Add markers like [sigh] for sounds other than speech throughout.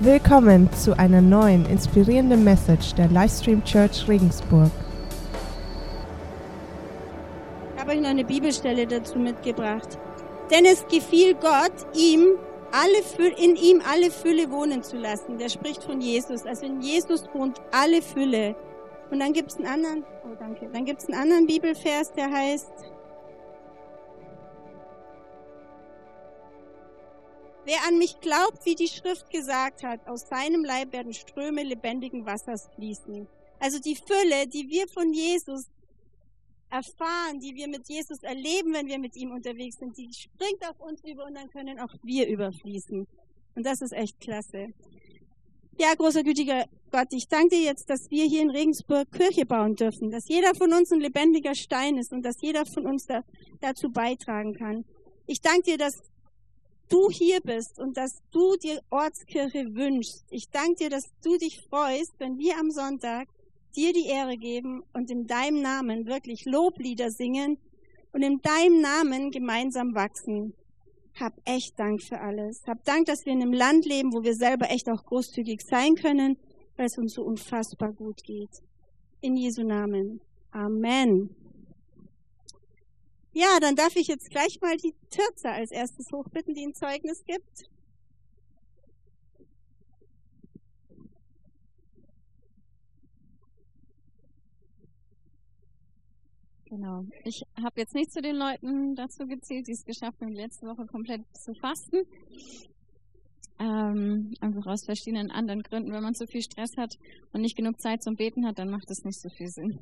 Willkommen zu einer neuen inspirierenden Message der Livestream Church Regensburg. Ich habe euch noch eine Bibelstelle dazu mitgebracht. Denn es gefiel Gott, ihm alle Fülle, in ihm alle Fülle wohnen zu lassen. Der spricht von Jesus. Also in Jesus wohnt alle Fülle. Und dann gibt es einen anderen, oh danke, dann gibt es einen anderen Bibelvers, der heißt, Wer an mich glaubt, wie die Schrift gesagt hat, aus seinem Leib werden Ströme lebendigen Wassers fließen. Also die Fülle, die wir von Jesus erfahren, die wir mit Jesus erleben, wenn wir mit ihm unterwegs sind, die springt auf uns über und dann können auch wir überfließen. Und das ist echt klasse. Ja, großer gütiger Gott, ich danke dir jetzt, dass wir hier in Regensburg Kirche bauen dürfen, dass jeder von uns ein lebendiger Stein ist und dass jeder von uns da, dazu beitragen kann. Ich danke dir, dass du hier bist und dass du dir Ortskirche wünschst. Ich danke dir, dass du dich freust, wenn wir am Sonntag dir die Ehre geben und in deinem Namen wirklich Loblieder singen und in deinem Namen gemeinsam wachsen. Hab echt Dank für alles. Hab Dank, dass wir in einem Land leben, wo wir selber echt auch großzügig sein können, weil es uns so unfassbar gut geht. In Jesu Namen. Amen. Ja, dann darf ich jetzt gleich mal die Türze als erstes hochbitten, die ein Zeugnis gibt. Genau. Ich habe jetzt nicht zu den Leuten dazu gezählt, die es geschafft haben, letzte Woche komplett zu fasten. Ähm, einfach aus verschiedenen anderen Gründen. Wenn man zu viel Stress hat und nicht genug Zeit zum Beten hat, dann macht es nicht so viel Sinn.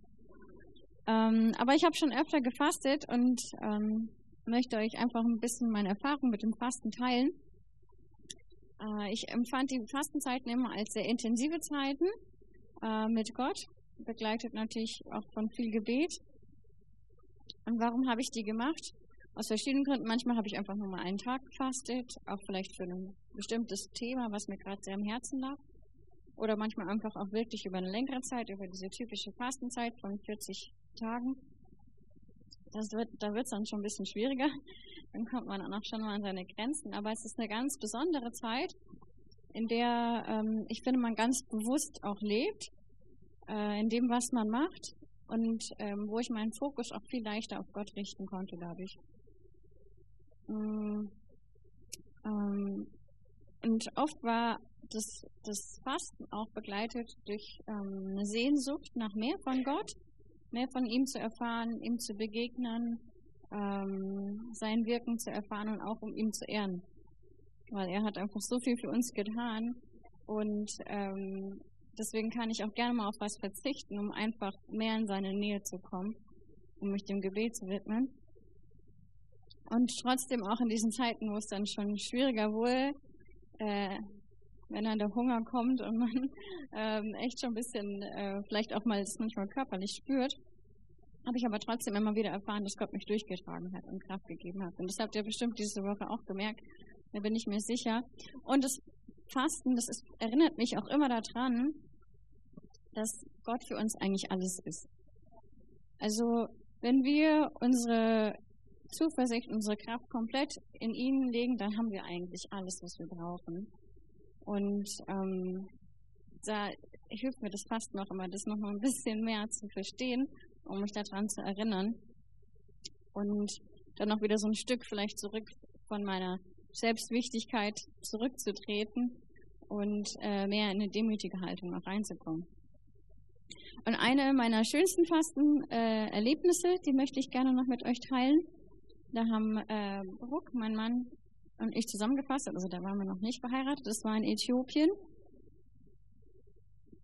Ähm, aber ich habe schon öfter gefastet und ähm, möchte euch einfach ein bisschen meine Erfahrung mit dem Fasten teilen. Äh, ich empfand die Fastenzeiten immer als sehr intensive Zeiten äh, mit Gott, begleitet natürlich auch von viel Gebet. Und warum habe ich die gemacht? Aus verschiedenen Gründen. Manchmal habe ich einfach nur mal einen Tag gefastet, auch vielleicht für ein bestimmtes Thema, was mir gerade sehr am Herzen lag. Oder manchmal einfach auch wirklich über eine längere Zeit, über diese typische Fastenzeit von 40 Tagen. Das wird, da wird es dann schon ein bisschen schwieriger. Dann kommt man auch schon mal an seine Grenzen. Aber es ist eine ganz besondere Zeit, in der ähm, ich finde, man ganz bewusst auch lebt, äh, in dem, was man macht und ähm, wo ich meinen Fokus auch viel leichter auf Gott richten konnte dadurch. Mm, ähm, und oft war das, das Fasten auch begleitet durch ähm, eine Sehnsucht nach mehr von Gott mehr von ihm zu erfahren, ihm zu begegnen, ähm, sein Wirken zu erfahren und auch um ihn zu ehren. Weil er hat einfach so viel für uns getan und ähm, deswegen kann ich auch gerne mal auf was verzichten, um einfach mehr in seine Nähe zu kommen, um mich dem Gebet zu widmen. Und trotzdem auch in diesen Zeiten, wo es dann schon schwieriger wurde, äh, wenn dann der Hunger kommt und man [laughs] ähm, echt schon ein bisschen, äh, vielleicht auch mal das manchmal körperlich spürt, habe ich aber trotzdem immer wieder erfahren, dass Gott mich durchgetragen hat und Kraft gegeben hat. Und das habt ihr bestimmt diese Woche auch gemerkt, da bin ich mir sicher. Und das Fasten, das ist, erinnert mich auch immer daran, dass Gott für uns eigentlich alles ist. Also wenn wir unsere Zuversicht, unsere Kraft komplett in ihn legen, dann haben wir eigentlich alles, was wir brauchen. Und ähm, da hilft mir das fast noch immer, das nochmal ein bisschen mehr zu verstehen, um mich daran zu erinnern. Und dann noch wieder so ein Stück vielleicht zurück von meiner Selbstwichtigkeit zurückzutreten und äh, mehr in eine demütige Haltung auch reinzukommen. Und eine meiner schönsten Fastenerlebnisse, äh, die möchte ich gerne noch mit euch teilen. Da haben äh, Brooke, mein Mann, und ich zusammengefasst, also da waren wir noch nicht verheiratet, das war in Äthiopien.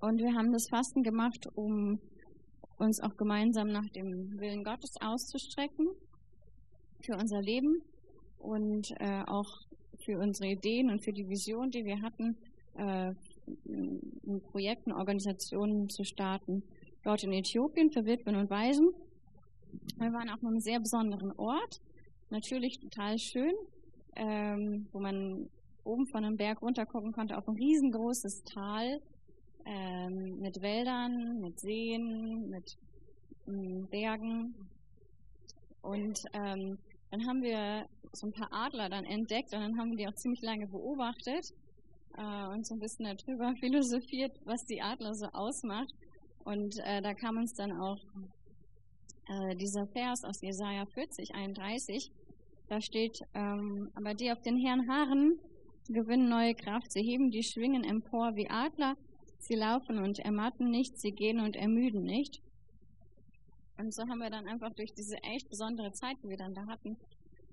Und wir haben das Fasten gemacht, um uns auch gemeinsam nach dem Willen Gottes auszustrecken für unser Leben und äh, auch für unsere Ideen und für die Vision, die wir hatten, äh, ein Projekt, eine Organisation zu starten. Dort in Äthiopien für Witwen und Waisen. Wir waren auch an einem sehr besonderen Ort, natürlich total schön, ähm, wo man oben von einem Berg runter gucken konnte auf ein riesengroßes Tal ähm, mit Wäldern, mit Seen, mit ähm, Bergen. Und ähm, dann haben wir so ein paar Adler dann entdeckt und dann haben wir die auch ziemlich lange beobachtet. äh, und so ein bisschen darüber [laughs] philosophiert, was die Adler so ausmacht. Und äh, da kam uns dann auch äh, dieser Vers aus Jesaja 40, 31. Da steht, ähm, aber die auf den Herrn harren, gewinnen neue Kraft. Sie heben die Schwingen empor wie Adler. Sie laufen und ermatten nicht, sie gehen und ermüden nicht. Und so haben wir dann einfach durch diese echt besondere Zeit, die wir dann da hatten,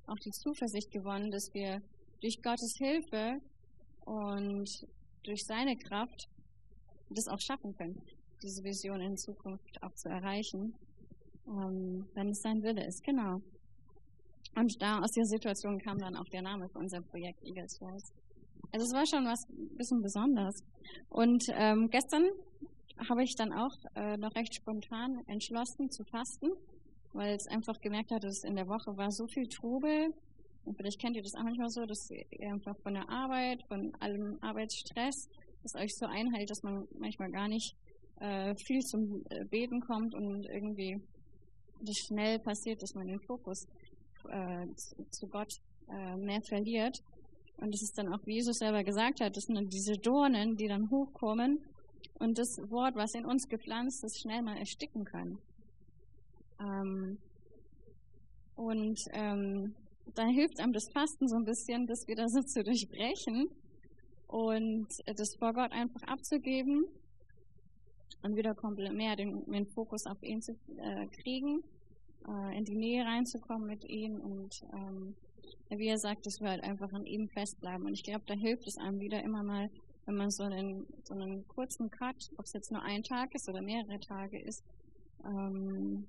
auch die Zuversicht gewonnen, dass wir durch Gottes Hilfe und durch seine Kraft das auch schaffen können, diese Vision in Zukunft auch zu erreichen, ähm, wenn es sein Wille ist. Genau. Und da aus der Situation kam dann auch der Name für unser Projekt Eagles Rise. Also es war schon was bisschen Besonderes. Und ähm, gestern habe ich dann auch äh, noch recht spontan entschlossen zu fasten, weil es einfach gemerkt hat, dass in der Woche war so viel Trubel. Und vielleicht kennt ihr das auch manchmal so, dass ihr einfach von der Arbeit, von allem Arbeitsstress, das euch so einhält, dass man manchmal gar nicht äh, viel zum äh, Beten kommt und irgendwie das schnell passiert, dass man den Fokus äh, zu, Gott äh, mehr verliert. Und das ist dann auch, wie Jesus selber gesagt hat, das sind diese Dornen, die dann hochkommen und das Wort, was in uns gepflanzt ist, schnell mal ersticken kann. Ähm, und ähm, da hilft einem das Fasten so ein bisschen, das wieder so zu durchbrechen und das vor Gott einfach abzugeben und wieder komplett mehr den, den Fokus auf ihn zu äh, kriegen, äh, in die Nähe reinzukommen mit ihm und ähm, wie er sagt, dass wir halt einfach an ihm festbleiben. Und ich glaube, da hilft es einem wieder immer mal wenn man so einen, so einen kurzen Cut, ob es jetzt nur ein Tag ist oder mehrere Tage ist, ähm,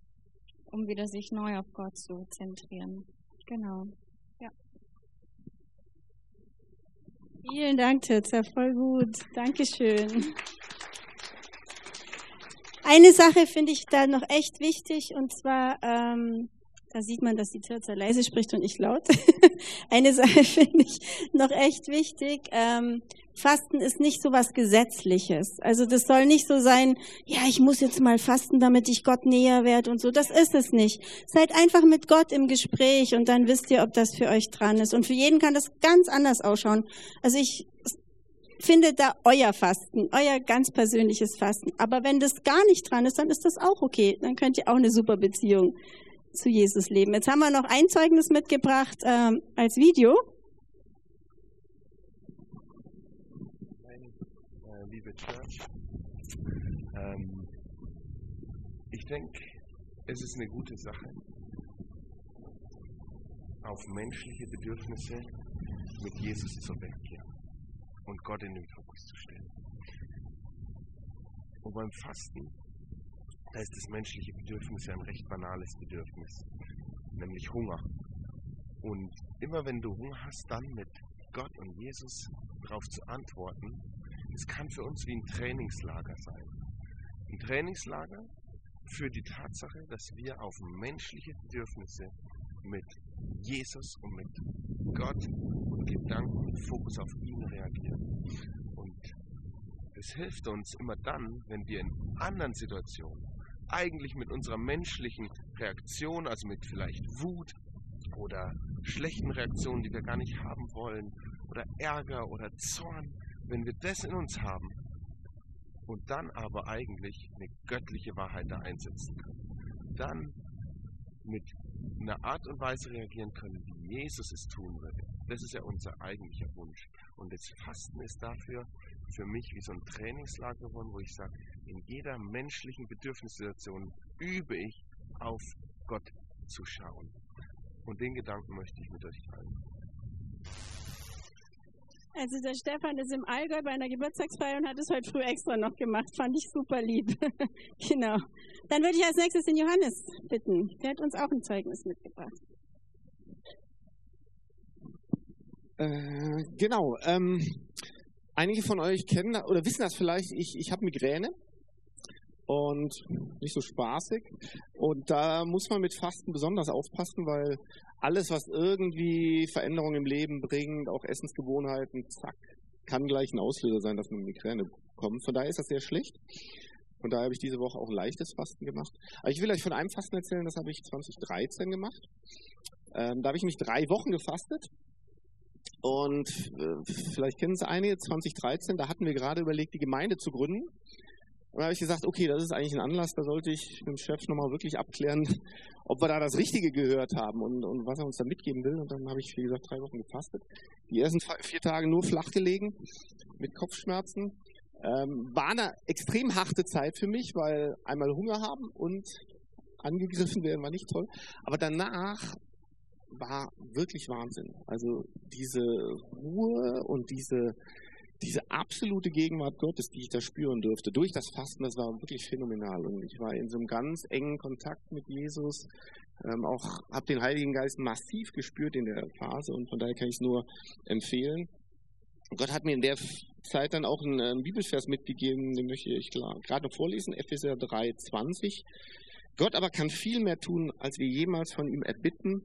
um wieder sich neu auf Gott zu zentrieren. Genau. Ja. Vielen Dank, Titza, voll gut. Dankeschön. Eine Sache finde ich da noch echt wichtig und zwar, ähm, da sieht man, dass die Tirza leise spricht und ich laut. [laughs] Eine Sache [laughs] finde ich noch echt wichtig. Ähm, Fasten ist nicht so was Gesetzliches. Also das soll nicht so sein, ja, ich muss jetzt mal fasten, damit ich Gott näher werde und so. Das ist es nicht. Seid einfach mit Gott im Gespräch und dann wisst ihr, ob das für euch dran ist. Und für jeden kann das ganz anders ausschauen. Also ich finde da euer Fasten, euer ganz persönliches Fasten. Aber wenn das gar nicht dran ist, dann ist das auch okay. Dann könnt ihr auch eine super Beziehung zu Jesus leben. Jetzt haben wir noch ein Zeugnis mitgebracht ähm, als Video. liebe Church. Ähm, ich denke, es ist eine gute Sache, auf menschliche Bedürfnisse mit Jesus zu reagieren und Gott in den Fokus zu stellen. Und beim Fasten, da ist das menschliche Bedürfnis ja ein recht banales Bedürfnis, nämlich Hunger. Und immer wenn du Hunger hast, dann mit Gott und Jesus darauf zu antworten, es kann für uns wie ein Trainingslager sein. Ein Trainingslager für die Tatsache, dass wir auf menschliche Bedürfnisse mit Jesus und mit Gott Gedanken und Fokus auf ihn reagieren. Und es hilft uns immer dann, wenn wir in anderen Situationen eigentlich mit unserer menschlichen Reaktion, also mit vielleicht Wut oder schlechten Reaktionen, die wir gar nicht haben wollen, oder Ärger oder Zorn, wenn wir das in uns haben und dann aber eigentlich eine göttliche Wahrheit da einsetzen können, dann mit einer Art und Weise reagieren können, wie Jesus es tun würde. Das ist ja unser eigentlicher Wunsch. Und das Fasten ist dafür für mich wie so ein Trainingslager geworden, wo ich sage, in jeder menschlichen Bedürfnissituation übe ich auf Gott zu schauen. Und den Gedanken möchte ich mit euch teilen. Also der Stefan ist im Allgäu bei einer Geburtstagsfeier und hat es heute früh extra noch gemacht. Fand ich super lieb. [laughs] genau. Dann würde ich als nächstes den Johannes bitten. Der hat uns auch ein Zeugnis mitgebracht. Äh, genau. Ähm, einige von euch kennen oder wissen das vielleicht. Ich, ich habe Migräne und nicht so spaßig. Und da muss man mit Fasten besonders aufpassen, weil alles, was irgendwie Veränderungen im Leben bringt, auch Essensgewohnheiten, zack, kann gleich ein Auslöser sein, dass man Migräne bekommt. Von daher ist das sehr schlecht. Von daher habe ich diese Woche auch leichtes Fasten gemacht. Aber ich will euch von einem Fasten erzählen, das habe ich 2013 gemacht. Ähm, da habe ich mich drei Wochen gefastet. Und äh, vielleicht kennen es einige, 2013, da hatten wir gerade überlegt, die Gemeinde zu gründen. Und da habe ich gesagt, okay, das ist eigentlich ein Anlass, da sollte ich mit dem Chef nochmal wirklich abklären, [laughs] ob wir da das Richtige gehört haben und, und was er uns da mitgeben will. Und dann habe ich, wie gesagt, drei Wochen gefastet. Die ersten vier Tage nur flach gelegen, mit Kopfschmerzen. Ähm, war eine extrem harte Zeit für mich, weil einmal Hunger haben und angegriffen werden war nicht toll. Aber danach war wirklich Wahnsinn. Also diese Ruhe und diese, diese absolute Gegenwart Gottes, die ich da spüren durfte, durch das Fasten, das war wirklich phänomenal. Und ich war in so einem ganz engen Kontakt mit Jesus, ähm, auch habe den Heiligen Geist massiv gespürt in der Phase und von daher kann ich es nur empfehlen. Gott hat mir in der Zeit dann auch einen, einen Bibelvers mitgegeben, den möchte ich gerade noch vorlesen, Epheser 3,20. Gott aber kann viel mehr tun, als wir jemals von ihm erbitten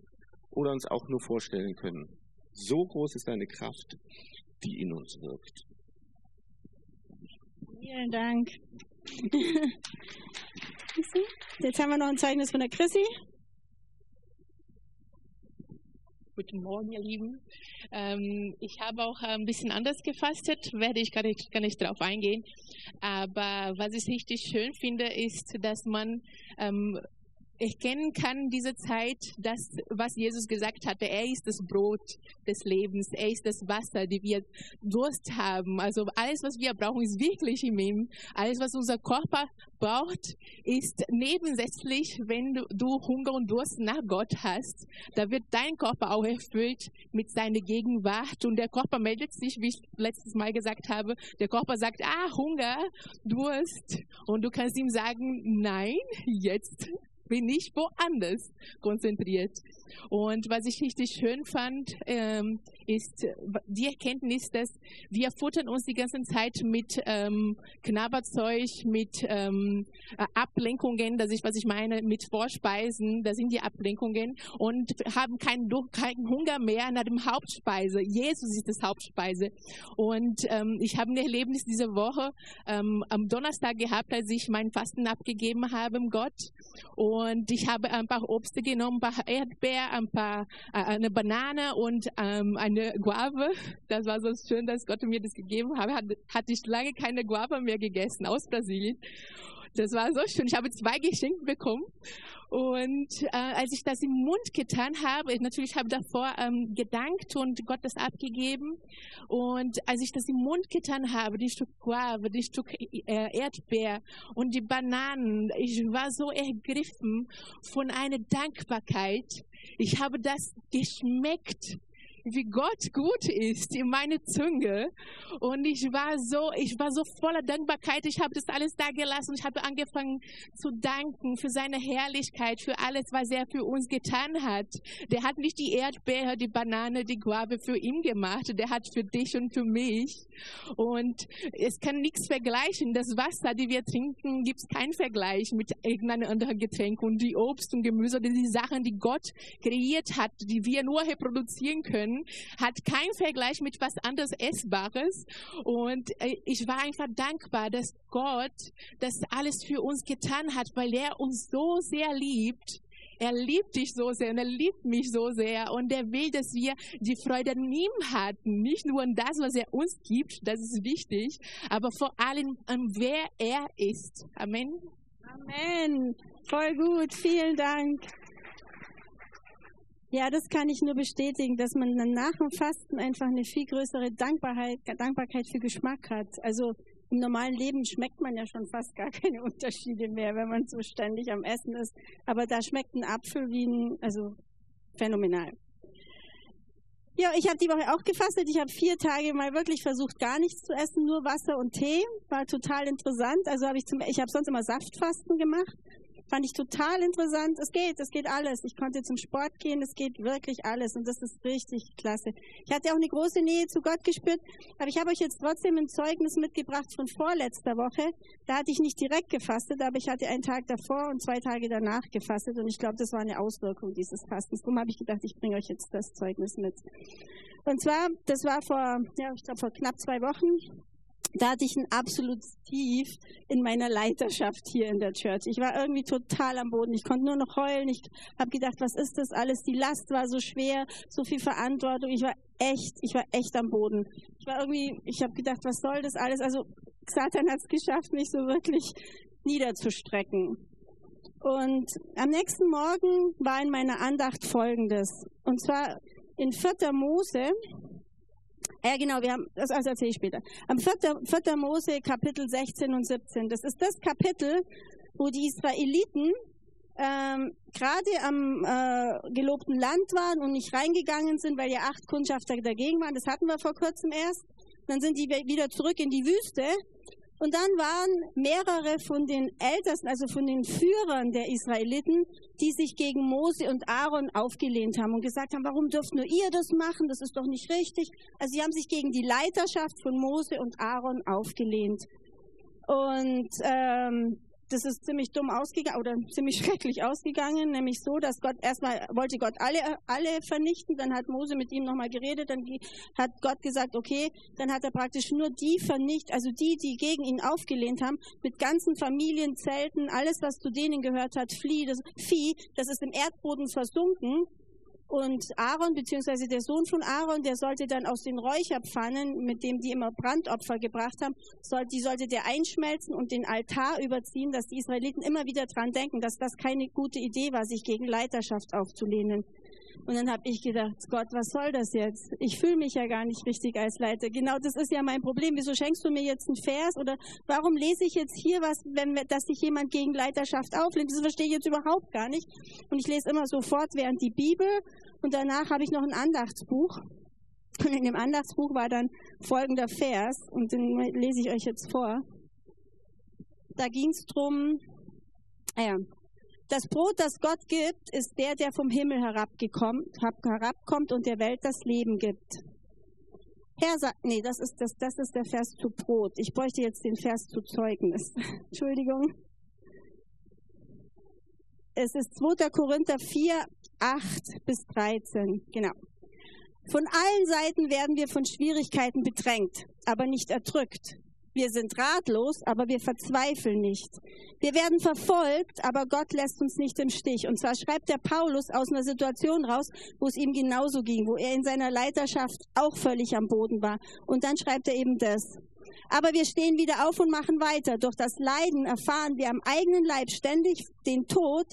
oder uns auch nur vorstellen können. So groß ist deine Kraft, die in uns wirkt. Vielen Dank. Jetzt haben wir noch ein Zeugnis von der Chrissy. Guten Morgen, ihr Lieben. Ähm, ich habe auch ein bisschen anders gefastet, werde ich gar nicht, gar nicht darauf eingehen. Aber was ich richtig schön finde, ist, dass man ähm, erkennen kann, diese Zeit, das, was Jesus gesagt hatte. Er ist das Brot des Lebens. Er ist das Wasser, die wir Durst haben. Also alles, was wir brauchen, ist wirklich in ihm. Alles, was unser Körper braucht, ist nebensätzlich, wenn du, du Hunger und Durst nach Gott hast. Da wird dein Körper auch erfüllt mit seiner Gegenwart und der Körper meldet sich, wie ich letztes Mal gesagt habe. Der Körper sagt, ah, Hunger, Durst. Und du kannst ihm sagen, nein, jetzt bin ich woanders konzentriert. Und was ich richtig schön fand, ähm, ist die Erkenntnis, dass wir futtern uns die ganze Zeit mit ähm, Knabberzeug, mit ähm, Ablenkungen, das ist, was ich meine, mit Vorspeisen, das sind die Ablenkungen und haben keinen, keinen Hunger mehr nach dem Hauptspeise. Jesus ist das Hauptspeise. Und ähm, ich habe ein Erlebnis diese Woche ähm, am Donnerstag gehabt, als ich mein Fasten abgegeben habe Gott. Und ich habe ein paar Obst genommen, ein paar Erdbeeren, ein paar, äh, eine Banane und ähm, eine Guave. Das war so schön, dass Gott mir das gegeben hat. Hat, hatte ich lange keine Guave mehr gegessen aus Brasilien. Das war so schön. Ich habe zwei geschenkt bekommen. Und äh, als ich das im Mund getan habe, natürlich habe ich davor ähm, gedankt und Gott das abgegeben. Und als ich das im Mund getan habe, die Stück Guave, die Stück äh, Erdbeer und die Bananen, ich war so ergriffen von einer Dankbarkeit. Ich habe das geschmeckt wie Gott gut ist in meine Zunge. Und ich war so, ich war so voller Dankbarkeit. Ich habe das alles da gelassen. Ich habe angefangen zu danken für seine Herrlichkeit, für alles, was er für uns getan hat. Der hat nicht die Erdbeere, die Banane, die Guave für ihn gemacht. Der hat für dich und für mich. Und es kann nichts vergleichen. Das Wasser, die wir trinken, gibt es keinen Vergleich mit irgendeinem anderen Getränk. Und die Obst und Gemüse, die Sachen, die Gott kreiert hat, die wir nur reproduzieren können, können, hat keinen Vergleich mit was anderes Essbares. Und äh, ich war einfach dankbar, dass Gott das alles für uns getan hat, weil er uns so sehr liebt. Er liebt dich so sehr und er liebt mich so sehr und er will, dass wir die Freude an ihm hatten. Nicht nur an das, was er uns gibt, das ist wichtig, aber vor allem an wer er ist. Amen. Amen. Voll gut. Vielen Dank. Ja, das kann ich nur bestätigen, dass man dann nach dem Fasten einfach eine viel größere Dankbarkeit, Dankbarkeit für Geschmack hat. Also im normalen Leben schmeckt man ja schon fast gar [laughs] keine Unterschiede mehr, wenn man so ständig am Essen ist. Aber da schmeckt ein Apfel wie ein, also phänomenal. Ja, ich habe die Woche auch gefastet. Ich habe vier Tage mal wirklich versucht, gar nichts zu essen, nur Wasser und Tee. War total interessant. Also habe ich zum, ich habe sonst immer Saftfasten gemacht. Fand ich total interessant. Es geht, es geht alles. Ich konnte zum Sport gehen, es geht wirklich alles und das ist richtig klasse. Ich hatte auch eine große Nähe zu Gott gespürt, aber ich habe euch jetzt trotzdem ein Zeugnis mitgebracht von vorletzter Woche. Da hatte ich nicht direkt gefastet, aber ich hatte einen Tag davor und zwei Tage danach gefastet und ich glaube, das war eine Auswirkung dieses Fastens. Darum habe ich gedacht, ich bringe euch jetzt das Zeugnis mit. Und zwar, das war vor, ja, ich glaube vor knapp zwei Wochen da hatte ich ein absolutes Tief in meiner Leiterschaft hier in der Church. Ich war irgendwie total am Boden. Ich konnte nur noch heulen. Ich habe gedacht, was ist das alles? Die Last war so schwer, so viel Verantwortung. Ich war echt, ich war echt am Boden. Ich war irgendwie, ich habe gedacht, was soll das alles? Also Satan hat es geschafft, mich so wirklich niederzustrecken. Und am nächsten Morgen war in meiner Andacht Folgendes. Und zwar in 4. Mose, ja, genau, wir haben, das erzähle ich später. Am 4. 4. Mose Kapitel 16 und 17. Das ist das Kapitel, wo die Israeliten ähm, gerade am äh, gelobten Land waren und nicht reingegangen sind, weil ja acht Kundschafter dagegen waren. Das hatten wir vor kurzem erst. Dann sind die wieder zurück in die Wüste und dann waren mehrere von den Ältesten, also von den Führern der Israeliten, die sich gegen Mose und Aaron aufgelehnt haben und gesagt haben, warum dürft nur ihr das machen? Das ist doch nicht richtig. Also sie haben sich gegen die Leiterschaft von Mose und Aaron aufgelehnt. Und ähm, das ist ziemlich dumm ausgegangen oder [laughs] ziemlich schrecklich ausgegangen, nämlich so, dass Gott erstmal wollte Gott alle, alle vernichten, dann hat Mose mit ihm nochmal geredet, dann hat Gott gesagt, okay, dann hat er praktisch nur die vernichtet, also die, die gegen ihn aufgelehnt haben, mit ganzen Familien, Zelten, alles, was zu denen gehört hat, Vieh, das, Vieh, das ist im Erdboden versunken und Aaron, beziehungsweise der Sohn von Aaron, der sollte dann aus den Räucherpfannen, mit dem die immer Brandopfer gebracht haben, soll, die sollte der einschmelzen und den Altar überziehen, dass die Israeliten immer wieder dran denken, dass das keine gute Idee war, sich gegen Leiterschaft aufzulehnen. Und dann habe ich gedacht, Gott, was soll das jetzt? Ich fühle mich ja gar nicht richtig als Leiter. Genau das ist ja mein Problem. Wieso schenkst du mir jetzt einen Vers? Oder warum lese ich jetzt hier was, wenn, dass sich jemand gegen Leiterschaft auflehnt? Das verstehe ich jetzt überhaupt gar nicht. Und ich lese immer sofort während die Bibel und danach habe ich noch ein Andachtsbuch. Und in dem Andachtsbuch war dann folgender Vers und den lese ich euch jetzt vor. Da ging es drum, ah ja, das Brot, das Gott gibt, ist der, der vom Himmel herabkommt und der Welt das Leben gibt. Herr sagt, nee, das ist, das, das ist der Vers zu Brot. Ich bräuchte jetzt den Vers zu Zeugnis. [laughs] Entschuldigung. Es ist 2. Korinther 4, 8 bis 13. Genau. Von allen Seiten werden wir von Schwierigkeiten bedrängt, aber nicht erdrückt. Wir sind ratlos, aber wir verzweifeln nicht. Wir werden verfolgt, aber Gott lässt uns nicht im Stich. Und zwar schreibt der Paulus aus einer Situation raus, wo es ihm genauso ging, wo er in seiner Leiterschaft auch völlig am Boden war. Und dann schreibt er eben das. Aber wir stehen wieder auf und machen weiter. Durch das Leiden erfahren wir am eigenen Leib ständig den Tod,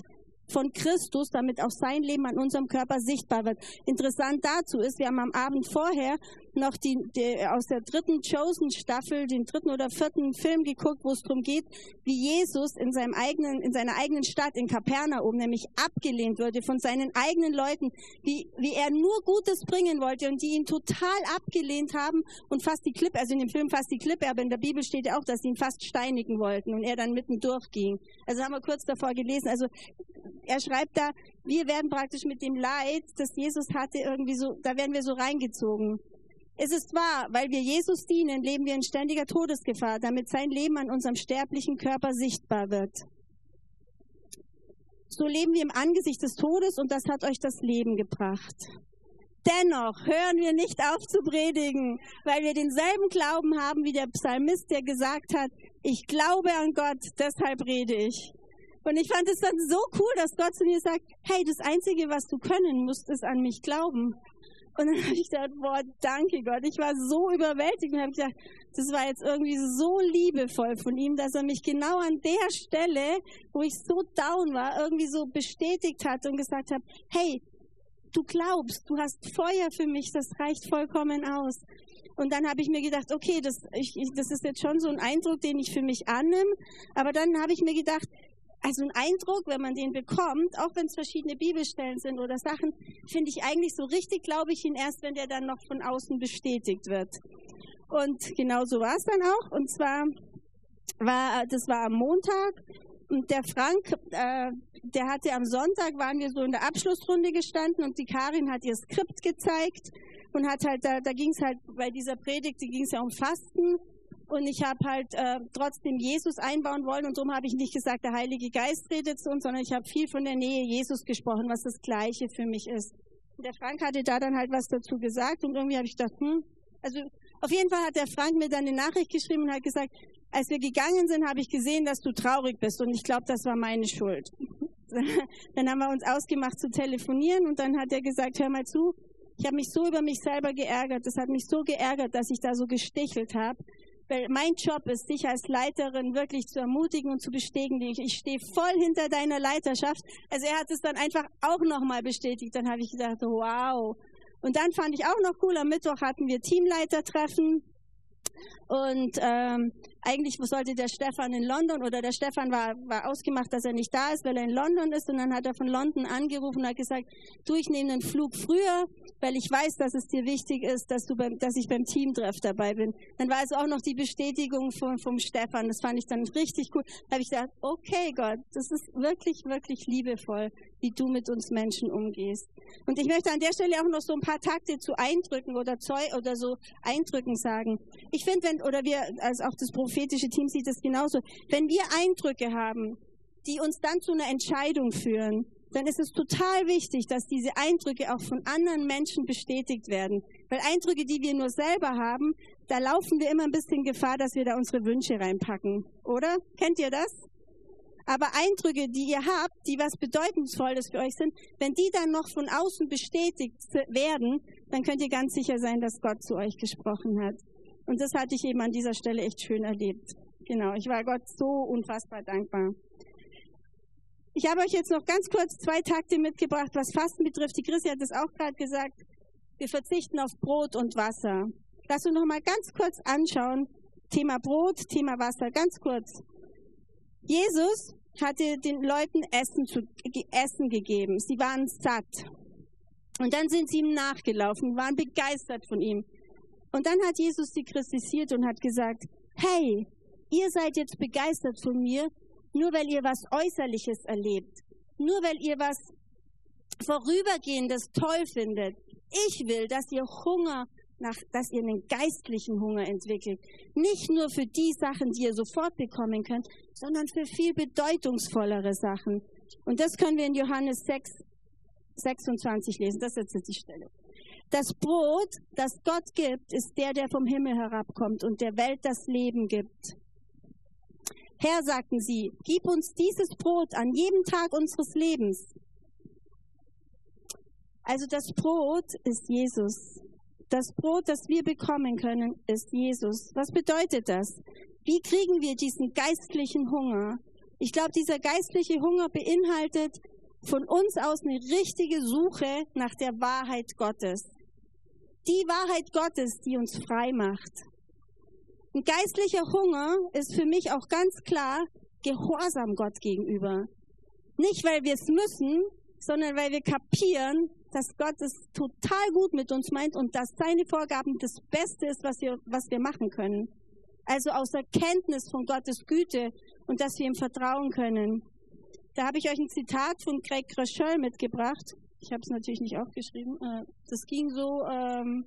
von Christus, damit auch sein Leben an unserem Körper sichtbar wird. Interessant dazu ist, wir haben am Abend vorher noch die, die, aus der dritten Chosen-Staffel, den dritten oder vierten Film geguckt, wo es darum geht, wie Jesus in, seinem eigenen, in seiner eigenen Stadt, in Kapernaum, nämlich abgelehnt wurde von seinen eigenen Leuten, wie, wie er nur Gutes bringen wollte und die ihn total abgelehnt haben und fast die Klippe, also in dem Film fast die Klippe, aber in der Bibel steht ja auch, dass sie ihn fast steinigen wollten und er dann mitten durchging. Also haben wir kurz davor gelesen. Also er schreibt da, wir werden praktisch mit dem Leid, das Jesus hatte, irgendwie so, da werden wir so reingezogen. Es ist wahr, weil wir Jesus dienen, leben wir in ständiger Todesgefahr, damit sein Leben an unserem sterblichen Körper sichtbar wird. So leben wir im Angesicht des Todes und das hat euch das Leben gebracht. Dennoch hören wir nicht auf zu predigen, weil wir denselben Glauben haben wie der Psalmist, der gesagt hat, ich glaube an Gott, deshalb rede ich. Und ich fand es dann so cool, dass Gott zu mir sagt, hey, das Einzige, was du können musst, ist an mich glauben. Und dann [laughs] habe ich gedacht, boah, danke Gott. Ich war so überwältigt und habe gedacht, das war jetzt irgendwie so liebevoll von ihm, dass er mich genau an der Stelle, wo ich so down war, irgendwie so bestätigt hat und gesagt hat, hey, du glaubst, du hast Feuer für mich, das reicht vollkommen aus. Und dann habe ich mir gedacht, okay, das, ich, das ist jetzt schon so ein Eindruck, den ich für mich annehme. Aber dann habe ich mir gedacht, also ein Eindruck, wenn man den bekommt, auch wenn es verschiedene Bibelstellen sind oder Sachen, finde ich eigentlich so richtig, glaube ich ihn erst, wenn der dann noch von außen bestätigt wird. Und genau so war es dann auch. Und zwar war, das war am Montag und der Frank, äh, der hatte am Sonntag, waren wir so in der Abschlussrunde gestanden und die Karin hat ihr Skript gezeigt und hat halt, da, da ging es halt bei dieser Predigt, die ging es ja um Fasten und ich habe halt äh, trotzdem Jesus einbauen wollen und darum habe ich nicht gesagt, der Heilige Geist redet zu uns, sondern ich habe viel von der Nähe Jesus gesprochen, was das Gleiche für mich ist. Und der Frank hatte da dann halt was dazu gesagt und irgendwie habe ich gedacht, hm, also Auf jeden Fall hat der Frank mir dann eine Nachricht geschrieben und hat gesagt, als wir gegangen sind, habe ich gesehen, dass du traurig bist und ich glaube, das war meine Schuld. [laughs] dann haben wir uns ausgemacht zu telefonieren und dann hat er gesagt, hör mal zu, ich habe mich so über mich selber geärgert, das hat mich so geärgert, dass ich da so gestichelt habe. Mein Job ist, dich als Leiterin wirklich zu ermutigen und zu bestätigen. Ich stehe voll hinter deiner Leiterschaft. Also er hat es dann einfach auch nochmal bestätigt. Dann habe ich gedacht, wow. Und dann fand ich auch noch cool, am Mittwoch hatten wir Teamleitertreffen. Und ähm, eigentlich sollte der Stefan in London oder der Stefan war, war ausgemacht, dass er nicht da ist, weil er in London ist. Und dann hat er von London angerufen und hat gesagt, du, ich nehme einen Flug früher, weil ich weiß, dass es dir wichtig ist, dass, du beim, dass ich beim Teamtreff dabei bin. Dann war also auch noch die Bestätigung von, vom Stefan. Das fand ich dann richtig cool. Da habe ich gedacht, okay Gott, das ist wirklich, wirklich liebevoll, wie du mit uns Menschen umgehst. Und ich möchte an der Stelle auch noch so ein paar Takte zu Eindrücken oder Zeu oder so Eindrücken sagen. Ich finde, wenn, oder wir, als auch das prophetische Team sieht das genauso, wenn wir Eindrücke haben, die uns dann zu einer Entscheidung führen, dann ist es total wichtig, dass diese Eindrücke auch von anderen Menschen bestätigt werden. Weil Eindrücke, die wir nur selber haben, da laufen wir immer ein bisschen Gefahr, dass wir da unsere Wünsche reinpacken. Oder? Kennt ihr das? Aber Eindrücke, die ihr habt, die was Bedeutungsvolles für euch sind, wenn die dann noch von außen bestätigt werden, dann könnt ihr ganz sicher sein, dass Gott zu euch gesprochen hat. Und das hatte ich eben an dieser Stelle echt schön erlebt. Genau, ich war Gott so unfassbar dankbar. Ich habe euch jetzt noch ganz kurz zwei Takte mitgebracht, was Fasten betrifft. Die Christi hat es auch gerade gesagt. Wir verzichten auf Brot und Wasser. Lass uns noch mal ganz kurz anschauen. Thema Brot, Thema Wasser, ganz kurz. Jesus hatte den Leuten Essen, zu, Essen gegeben. Sie waren satt. Und dann sind sie ihm nachgelaufen, waren begeistert von ihm. Und dann hat Jesus sie kritisiert und hat gesagt, hey, ihr seid jetzt begeistert von mir, nur weil ihr was Äußerliches erlebt, nur weil ihr was Vorübergehendes toll findet. Ich will, dass ihr Hunger nach, dass ihr einen geistlichen Hunger entwickelt. Nicht nur für die Sachen, die ihr sofort bekommen könnt, sondern für viel bedeutungsvollere Sachen. Und das können wir in Johannes 6, 26 lesen. Das ist jetzt die Stelle. Das Brot, das Gott gibt, ist der, der vom Himmel herabkommt und der Welt das Leben gibt. Herr, sagten sie, gib uns dieses Brot an jedem Tag unseres Lebens. Also das Brot ist Jesus. Das Brot, das wir bekommen können, ist Jesus. Was bedeutet das? Wie kriegen wir diesen geistlichen Hunger? Ich glaube, dieser geistliche Hunger beinhaltet von uns aus eine richtige Suche nach der Wahrheit Gottes. Die Wahrheit Gottes, die uns frei macht. Ein geistlicher Hunger ist für mich auch ganz klar Gehorsam Gott gegenüber. Nicht, weil wir es müssen, sondern weil wir kapieren, dass Gott es total gut mit uns meint und dass seine Vorgaben das Beste ist, was wir, was wir machen können. Also aus Erkenntnis von Gottes Güte und dass wir ihm vertrauen können. Da habe ich euch ein Zitat von Craig Rochelle mitgebracht. Ich habe es natürlich nicht aufgeschrieben. Äh, das ging so, ähm,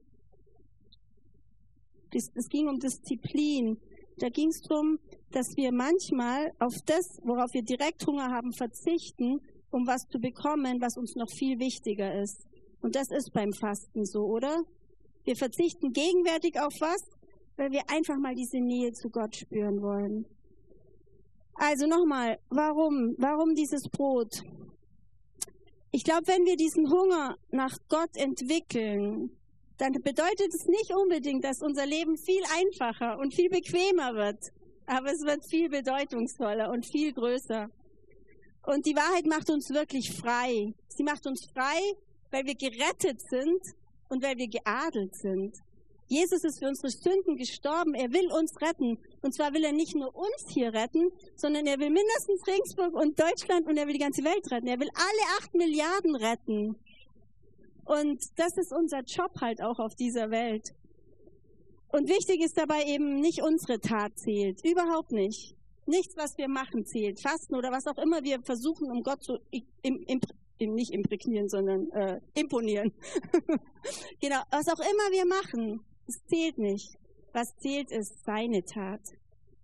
es ging um Disziplin. Da ging es darum, dass wir manchmal auf das, worauf wir direkt Hunger haben, verzichten, um was zu bekommen, was uns noch viel wichtiger ist. Und das ist beim Fasten so, oder? Wir verzichten gegenwärtig auf was, weil wir einfach mal diese Nähe zu Gott spüren wollen. Also nochmal, warum? Warum dieses Brot? Ich glaube, wenn wir diesen Hunger nach Gott entwickeln, dann bedeutet es nicht unbedingt, dass unser Leben viel einfacher und viel bequemer wird, aber es wird viel bedeutungsvoller und viel größer. Und die Wahrheit macht uns wirklich frei. Sie macht uns frei, weil wir gerettet sind und weil wir geadelt sind. Jesus ist für unsere Sünden gestorben. Er will uns retten. Und zwar will er nicht nur uns hier retten, sondern er will mindestens Regensburg und Deutschland und er will die ganze Welt retten. Er will alle acht Milliarden retten. Und das ist unser Job halt auch auf dieser Welt. Und wichtig ist dabei eben nicht unsere Tat zählt. Überhaupt nicht. Nichts, was wir machen, zählt. Fasten oder was auch immer wir versuchen, um Gott zu im, im, im, nicht imprägnieren, sondern äh, imponieren. [laughs] genau, was auch immer wir machen, es zählt nicht. Was zählt, ist seine Tat.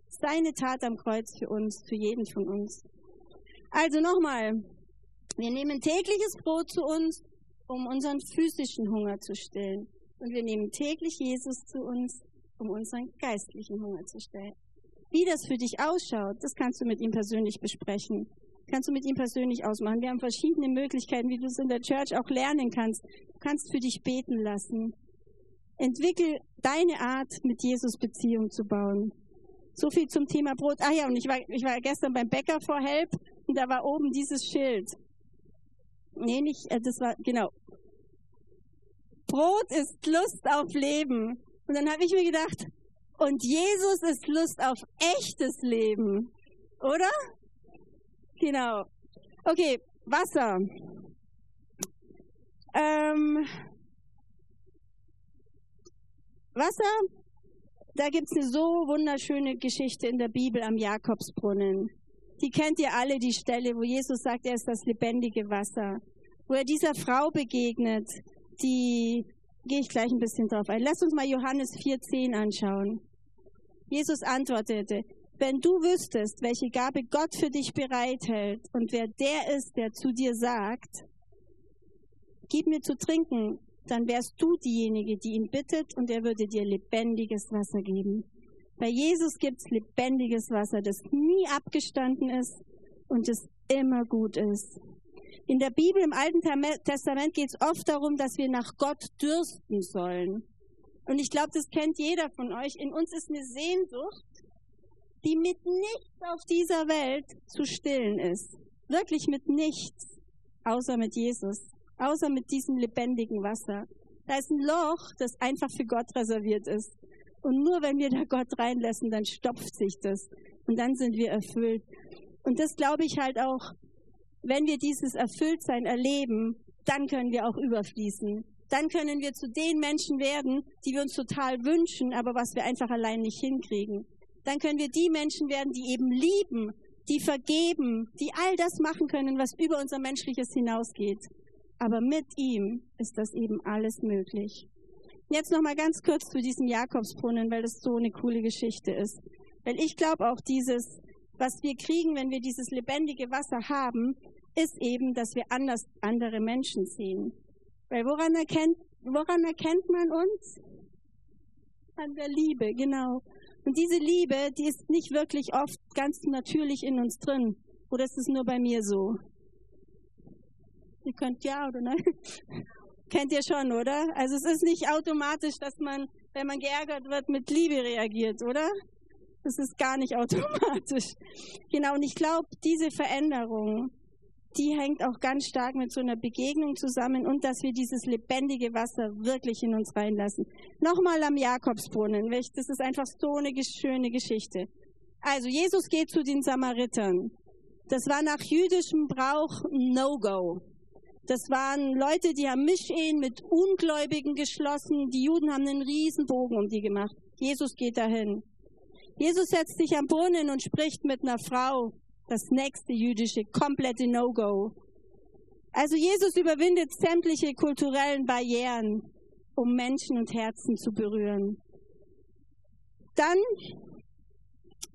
Seine Tat am Kreuz für uns, für jeden von uns. Also nochmal, wir nehmen tägliches Brot zu uns um unseren physischen Hunger zu stillen. Und wir nehmen täglich Jesus zu uns, um unseren geistlichen Hunger zu stellen. Wie das für dich ausschaut, das kannst du mit ihm persönlich besprechen. Kannst du mit ihm persönlich ausmachen. Wir haben verschiedene Möglichkeiten, wie du es in der Church auch lernen kannst. Du kannst für dich beten lassen. Entwickel deine Art, mit Jesus Beziehung zu bauen. So viel zum Thema Brot. Ah ja, und ich war, ich war gestern beim Bäcker vor Help und da war oben dieses Schild. Nee, nicht, äh, das war, genau. Brot ist Lust auf Leben. Und dann habe ich mir gedacht, und Jesus ist Lust auf echtes Leben. Oder? Genau. Okay, Wasser. Ähm, Wasser, da gibt es eine so wunderschöne Geschichte in der Bibel am Jakobsbrunnen. Die kennt ihr alle, die Stelle, wo Jesus sagt, er ist das lebendige Wasser. Wo er dieser Frau begegnet, die, gehe ich gleich ein bisschen drauf ein. Lass uns mal Johannes 4,10 anschauen. Jesus antwortete, wenn du wüsstest, welche Gabe Gott für dich bereithält und wer der ist, der zu dir sagt, gib mir zu trinken, dann wärst du diejenige, die ihn bittet und er würde dir lebendiges Wasser geben. Bei Jesus gibt es lebendiges Wasser, das nie abgestanden ist und das immer gut ist. In der Bibel im Alten Testament geht es oft darum, dass wir nach Gott dürsten sollen. Und ich glaube, das kennt jeder von euch. In uns ist eine Sehnsucht, die mit nichts auf dieser Welt zu stillen ist. Wirklich mit nichts, außer mit Jesus, außer mit diesem lebendigen Wasser. Da ist ein Loch, das einfach für Gott reserviert ist. Und nur wenn wir da Gott reinlassen, dann stopft sich das. Und dann sind wir erfüllt. Und das glaube ich halt auch, wenn wir dieses Erfülltsein erleben, dann können wir auch überfließen. Dann können wir zu den Menschen werden, die wir uns total wünschen, aber was wir einfach allein nicht hinkriegen. Dann können wir die Menschen werden, die eben lieben, die vergeben, die all das machen können, was über unser Menschliches hinausgeht. Aber mit ihm ist das eben alles möglich. Jetzt noch mal ganz kurz zu diesem Jakobsbrunnen, weil das so eine coole Geschichte ist. Weil ich glaube auch dieses, was wir kriegen, wenn wir dieses lebendige Wasser haben, ist eben, dass wir anders andere Menschen sehen. Weil woran erkennt, woran erkennt man uns? An der Liebe, genau. Und diese Liebe, die ist nicht wirklich oft ganz natürlich in uns drin. Oder ist es nur bei mir so? Ihr könnt ja oder nein? [laughs] Kennt ihr schon, oder? Also es ist nicht automatisch, dass man, wenn man geärgert wird, mit Liebe reagiert, oder? Das ist gar nicht [laughs] automatisch. Genau, und ich glaube, diese Veränderung, die hängt auch ganz stark mit so einer Begegnung zusammen und dass wir dieses lebendige Wasser wirklich in uns reinlassen. Nochmal am Jakobsbrunnen, das ist einfach so eine schöne Geschichte. Also Jesus geht zu den Samaritern. Das war nach jüdischem Brauch No-Go. Das waren Leute, die haben Mischehen mit Ungläubigen geschlossen. Die Juden haben einen Riesenbogen um die gemacht. Jesus geht dahin. Jesus setzt sich am Brunnen und spricht mit einer Frau, das nächste jüdische, komplette No-Go. Also Jesus überwindet sämtliche kulturellen Barrieren, um Menschen und Herzen zu berühren. Dann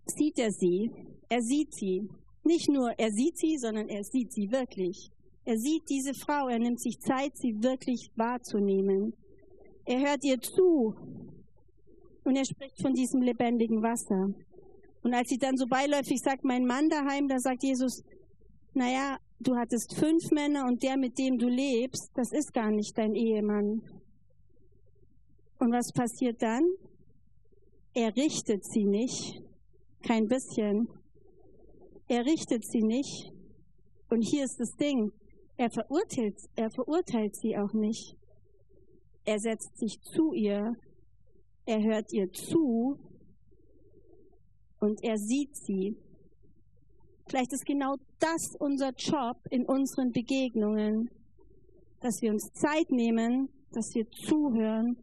sieht er sie. Er sieht sie. Nicht nur er sieht sie, sondern er sieht sie wirklich. Er sieht diese Frau, er nimmt sich Zeit, sie wirklich wahrzunehmen. Er hört ihr zu und er spricht von diesem lebendigen Wasser. Und als sie dann so beiläufig sagt, mein Mann daheim, da sagt Jesus, naja, du hattest fünf Männer und der, mit dem du lebst, das ist gar nicht dein Ehemann. Und was passiert dann? Er richtet sie nicht, kein bisschen. Er richtet sie nicht. Und hier ist das Ding, er verurteilt, er verurteilt sie auch nicht. Er setzt sich zu ihr, er hört ihr zu und er sieht sie. Vielleicht ist genau das unser Job in unseren Begegnungen, dass wir uns Zeit nehmen, dass wir zuhören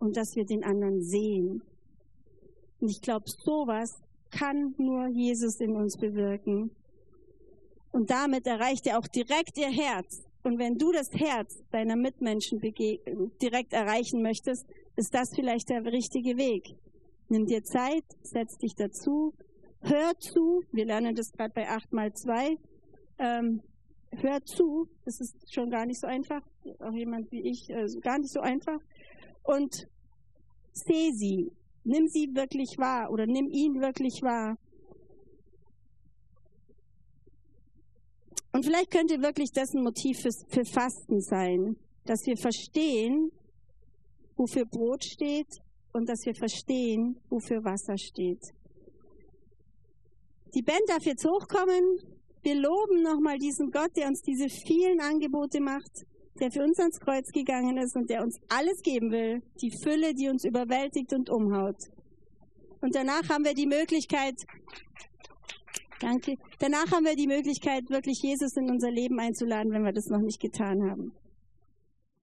und dass wir den anderen sehen. Und ich glaube, sowas kann nur Jesus in uns bewirken. Und damit erreicht er auch direkt ihr Herz. Und wenn du das Herz deiner Mitmenschen direkt erreichen möchtest, ist das vielleicht der richtige Weg. Nimm dir Zeit, setz dich dazu, hör zu. Wir lernen das gerade bei 8 mal 2. Ähm, hör zu, das ist schon gar nicht so einfach. Auch jemand wie ich, also gar nicht so einfach. Und seh sie. Nimm sie wirklich wahr oder nimm ihn wirklich wahr. Und vielleicht könnte wirklich das ein Motiv für, für Fasten sein, dass wir verstehen, wofür Brot steht und dass wir verstehen, wofür Wasser steht. Die Band darf jetzt hochkommen. Wir loben nochmal diesen Gott, der uns diese vielen Angebote macht, der für uns ans Kreuz gegangen ist und der uns alles geben will. Die Fülle, die uns überwältigt und umhaut. Und danach haben wir die Möglichkeit, danke, danach haben wir die Möglichkeit, wirklich Jesus in unser Leben einzuladen, wenn wir das noch nicht getan haben.